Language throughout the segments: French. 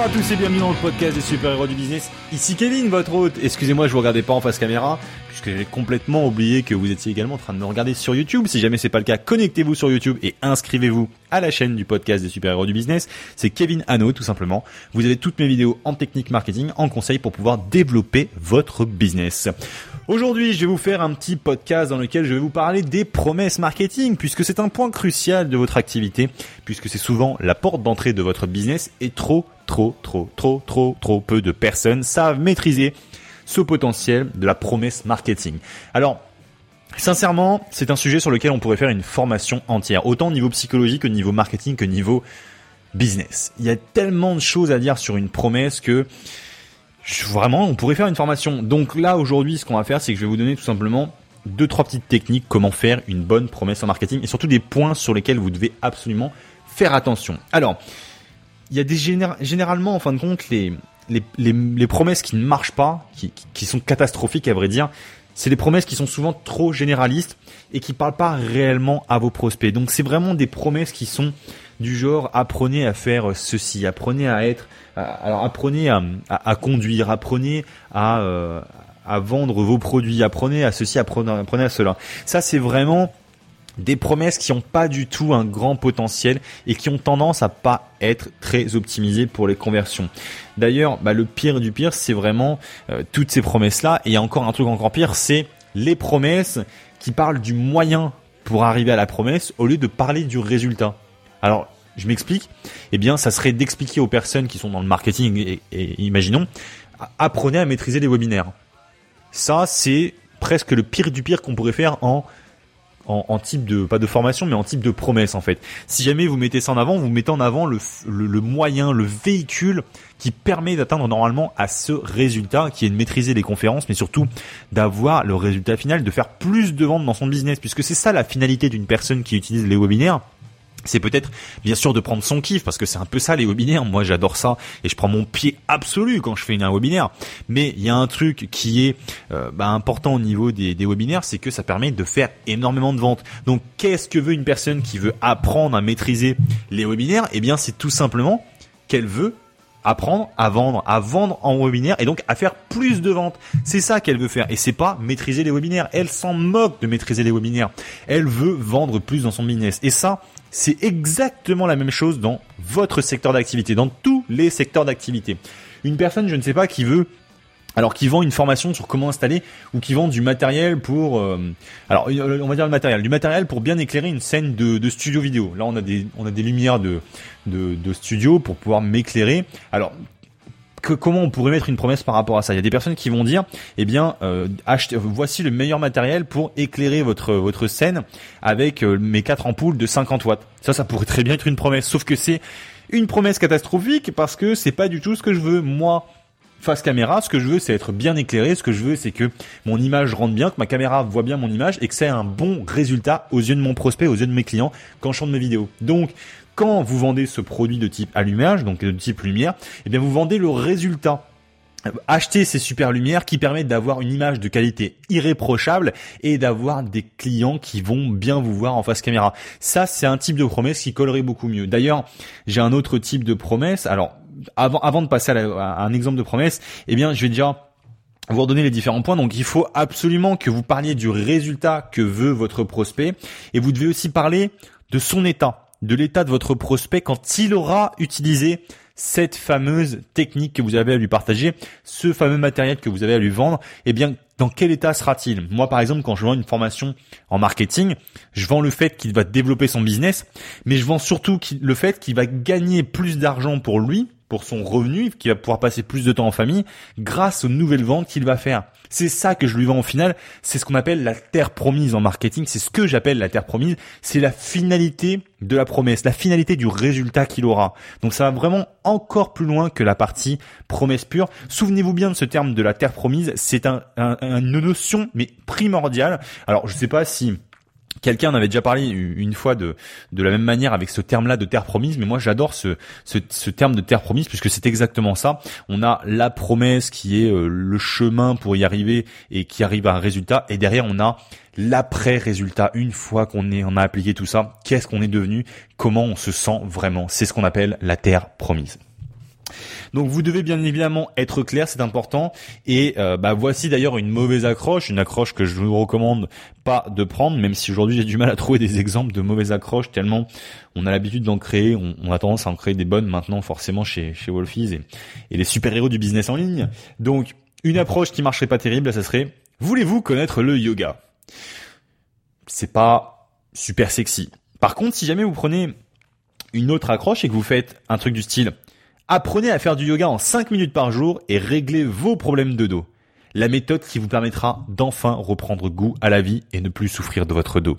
Bonjour à tous et bienvenue dans le podcast des super-héros du business. Ici Kevin, votre hôte. Excusez-moi, je vous regardais pas en face caméra, puisque j'ai complètement oublié que vous étiez également en train de me regarder sur YouTube. Si jamais c'est pas le cas, connectez-vous sur YouTube et inscrivez-vous à la chaîne du podcast des super-héros du business. C'est Kevin Hano, tout simplement. Vous avez toutes mes vidéos en technique marketing, en conseil pour pouvoir développer votre business. Aujourd'hui, je vais vous faire un petit podcast dans lequel je vais vous parler des promesses marketing, puisque c'est un point crucial de votre activité, puisque c'est souvent la porte d'entrée de votre business et trop, trop, trop, trop, trop, trop peu de personnes savent maîtriser ce potentiel de la promesse marketing. Alors, sincèrement, c'est un sujet sur lequel on pourrait faire une formation entière, autant au niveau psychologique que au niveau marketing que au niveau business. Il y a tellement de choses à dire sur une promesse que vraiment, on pourrait faire une formation. Donc là, aujourd'hui, ce qu'on va faire, c'est que je vais vous donner tout simplement deux, trois petites techniques, comment faire une bonne promesse en marketing et surtout des points sur lesquels vous devez absolument faire attention. Alors, il y a des généralement, en fin de compte, les, promesses qui ne marchent pas, qui sont catastrophiques à vrai dire, c'est des promesses qui sont souvent trop généralistes et qui parlent pas réellement à vos prospects. Donc c'est vraiment des promesses qui sont du genre apprenez à faire ceci, apprenez à être, alors apprenez à, conduire, apprenez à, euh, à vendre vos produits, apprenez à ceci, apprenez, apprenez à cela. Ça c'est vraiment des promesses qui n'ont pas du tout un grand potentiel et qui ont tendance à pas être très optimisées pour les conversions. D'ailleurs, bah, le pire du pire, c'est vraiment euh, toutes ces promesses-là. Et encore un truc encore pire, c'est les promesses qui parlent du moyen pour arriver à la promesse au lieu de parler du résultat. Alors, je m'explique. Eh bien, ça serait d'expliquer aux personnes qui sont dans le marketing et, et imaginons, apprenez à maîtriser les webinaires. Ça, c'est presque le pire du pire qu'on pourrait faire en en, type de pas de formation mais en type de promesse en fait. Si jamais vous mettez ça en avant, vous mettez en avant le, le, moyen, le véhicule qui permet d'atteindre normalement à ce résultat qui est de maîtriser les conférences mais surtout d'avoir le résultat final de faire plus de ventes dans son business puisque c'est ça la finalité d'une personne qui utilise les webinaires c'est peut-être bien sûr de prendre son kiff parce que c'est un peu ça les webinaires. Moi j'adore ça et je prends mon pied absolu quand je fais un webinaire. Mais il y a un truc qui est euh, bah, important au niveau des, des webinaires, c'est que ça permet de faire énormément de ventes. Donc qu'est-ce que veut une personne qui veut apprendre à maîtriser les webinaires? Eh bien c'est tout simplement qu'elle veut apprendre à vendre, à vendre en webinaire et donc à faire plus de ventes. C'est ça qu'elle veut faire et c'est pas maîtriser les webinaires. Elle s'en moque de maîtriser les webinaires. Elle veut vendre plus dans son business. Et ça, c'est exactement la même chose dans votre secteur d'activité, dans tous les secteurs d'activité. Une personne, je ne sais pas, qui veut alors qui vend une formation sur comment installer ou qui vend du matériel pour euh, alors on va dire le matériel du matériel pour bien éclairer une scène de, studio vidéo là on a des on a des lumières de de, de studio pour pouvoir m'éclairer alors comment on pourrait mettre une promesse par rapport à ça Il y a des personnes qui vont dire, eh bien, euh, achetez, voici le meilleur matériel pour éclairer votre votre scène avec euh, mes quatre ampoules de 50 watts. Ça, ça pourrait très bien être une promesse, sauf que c'est une promesse catastrophique parce que c'est pas du tout ce que je veux. Moi, face caméra, ce que je veux, c'est être bien éclairé. Ce que je veux, c'est que mon image rentre bien, que ma caméra voit bien mon image et que c'est un bon résultat aux yeux de mon prospect, aux yeux de mes clients quand je chante mes vidéos. Donc, quand vous vendez ce produit de type allumage, donc de type lumière, eh bien vous vendez le résultat acheter ces super lumières qui permettent d'avoir une image de qualité irréprochable et d'avoir des clients qui vont bien vous voir en face caméra. Ça, c'est un type de promesse qui collerait beaucoup mieux. D'ailleurs, j'ai un autre type de promesse. Alors, avant, avant de passer à, un exemple de promesse, eh bien, je vais déjà vous redonner les différents points. Donc il faut absolument que vous parliez du résultat que veut votre prospect et vous devez aussi parler de son état de l'état de votre prospect quand il aura utilisé cette fameuse technique que vous avez à lui partager, ce fameux matériel que vous avez à lui vendre, eh bien, dans quel état sera-t-il? Moi, par exemple, quand je vends une formation en marketing, je vends le fait qu'il va développer son business, mais je vends surtout le fait qu'il va gagner plus d'argent pour lui, pour son revenu, qu'il va pouvoir passer plus de temps en famille grâce aux nouvelles ventes qu'il va faire. C'est ça que je lui vends au final. C'est ce qu'on appelle la terre promise en marketing. C'est ce que j'appelle la terre promise. C'est la finalité de la promesse, la finalité du résultat qu'il aura. Donc ça va vraiment encore plus loin que la partie promesse pure. Souvenez-vous bien de ce terme de la terre promise. C'est un, une notion mais primordiale. Alors je sais pas si Quelqu'un en avait déjà parlé une fois de, de la même manière avec ce terme-là de terre promise, mais moi j'adore ce, ce, terme de terre promise puisque c'est exactement ça. On a la promesse qui est euh, le chemin pour y arriver et qui arrive à un résultat, et derrière on a l'après-résultat. Une fois qu'on est, on a appliqué tout ça, qu'est-ce qu'on est devenu, comment on se sent vraiment? C'est ce qu'on appelle la terre promise. Donc vous devez bien évidemment être clair, c'est important. Et euh, bah voici d'ailleurs une mauvaise accroche, une accroche que je vous recommande pas de prendre, même si aujourd'hui j'ai du mal à trouver des exemples de mauvaises accroches tellement on a l'habitude d'en créer, on, a tendance à en créer des bonnes maintenant forcément chez chez Wolfies et, les super héros du business en ligne. Donc une approche qui marcherait pas terrible, ça serait voulez-vous connaître le yoga? C'est pas super sexy. Par contre, si jamais vous prenez une autre accroche et que vous faites un truc du style apprenez à faire du yoga en 5 minutes par jour et réglez vos problèmes de dos. La méthode qui vous permettra d'enfin reprendre goût à la vie et ne plus souffrir de votre dos.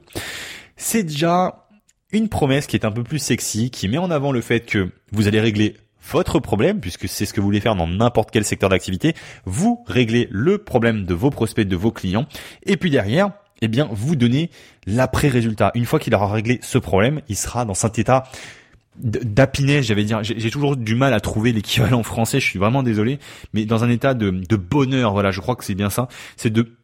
C'est déjà une promesse qui est un peu plus sexy, qui met en avant le fait que vous allez régler votre problème, puisque c'est ce que vous voulez faire dans n'importe quel secteur d'activité, vous réglez le problème de vos prospects, de vos clients, et puis derrière, eh bien, vous donnez l'après-résultat. Une fois qu'il aura réglé ce problème, il sera dans cet état d'apinais, j'avais dire, j'ai toujours du mal à trouver l'équivalent français, je suis vraiment désolé, mais dans un état de, de bonheur, voilà, je crois que c'est bien ça, c'est de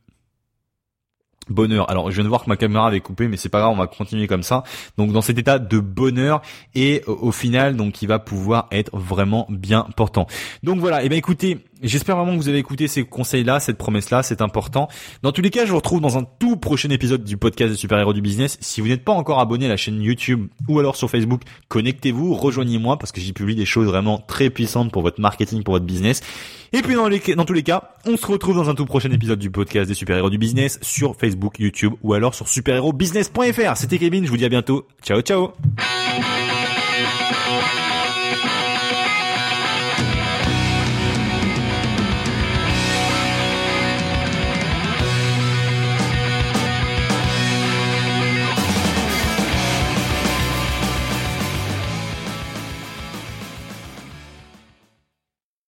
bonheur. Alors, je viens de voir que ma caméra avait coupé, mais c'est pas grave, on va continuer comme ça. Donc, dans cet état de bonheur et au final, donc, il va pouvoir être vraiment bien portant. Donc voilà. Et eh ben, écoutez, J'espère vraiment que vous avez écouté ces conseils-là, cette promesse-là, c'est important. Dans tous les cas, je vous retrouve dans un tout prochain épisode du podcast des super-héros du business. Si vous n'êtes pas encore abonné à la chaîne YouTube ou alors sur Facebook, connectez-vous, rejoignez-moi parce que j'y publie des choses vraiment très puissantes pour votre marketing, pour votre business. Et puis dans, tous les cas, on se retrouve dans un tout prochain épisode du podcast des super-héros du business sur Facebook, YouTube ou alors sur superhérobusiness.fr. C'était Kevin, je vous dis à bientôt. Ciao ciao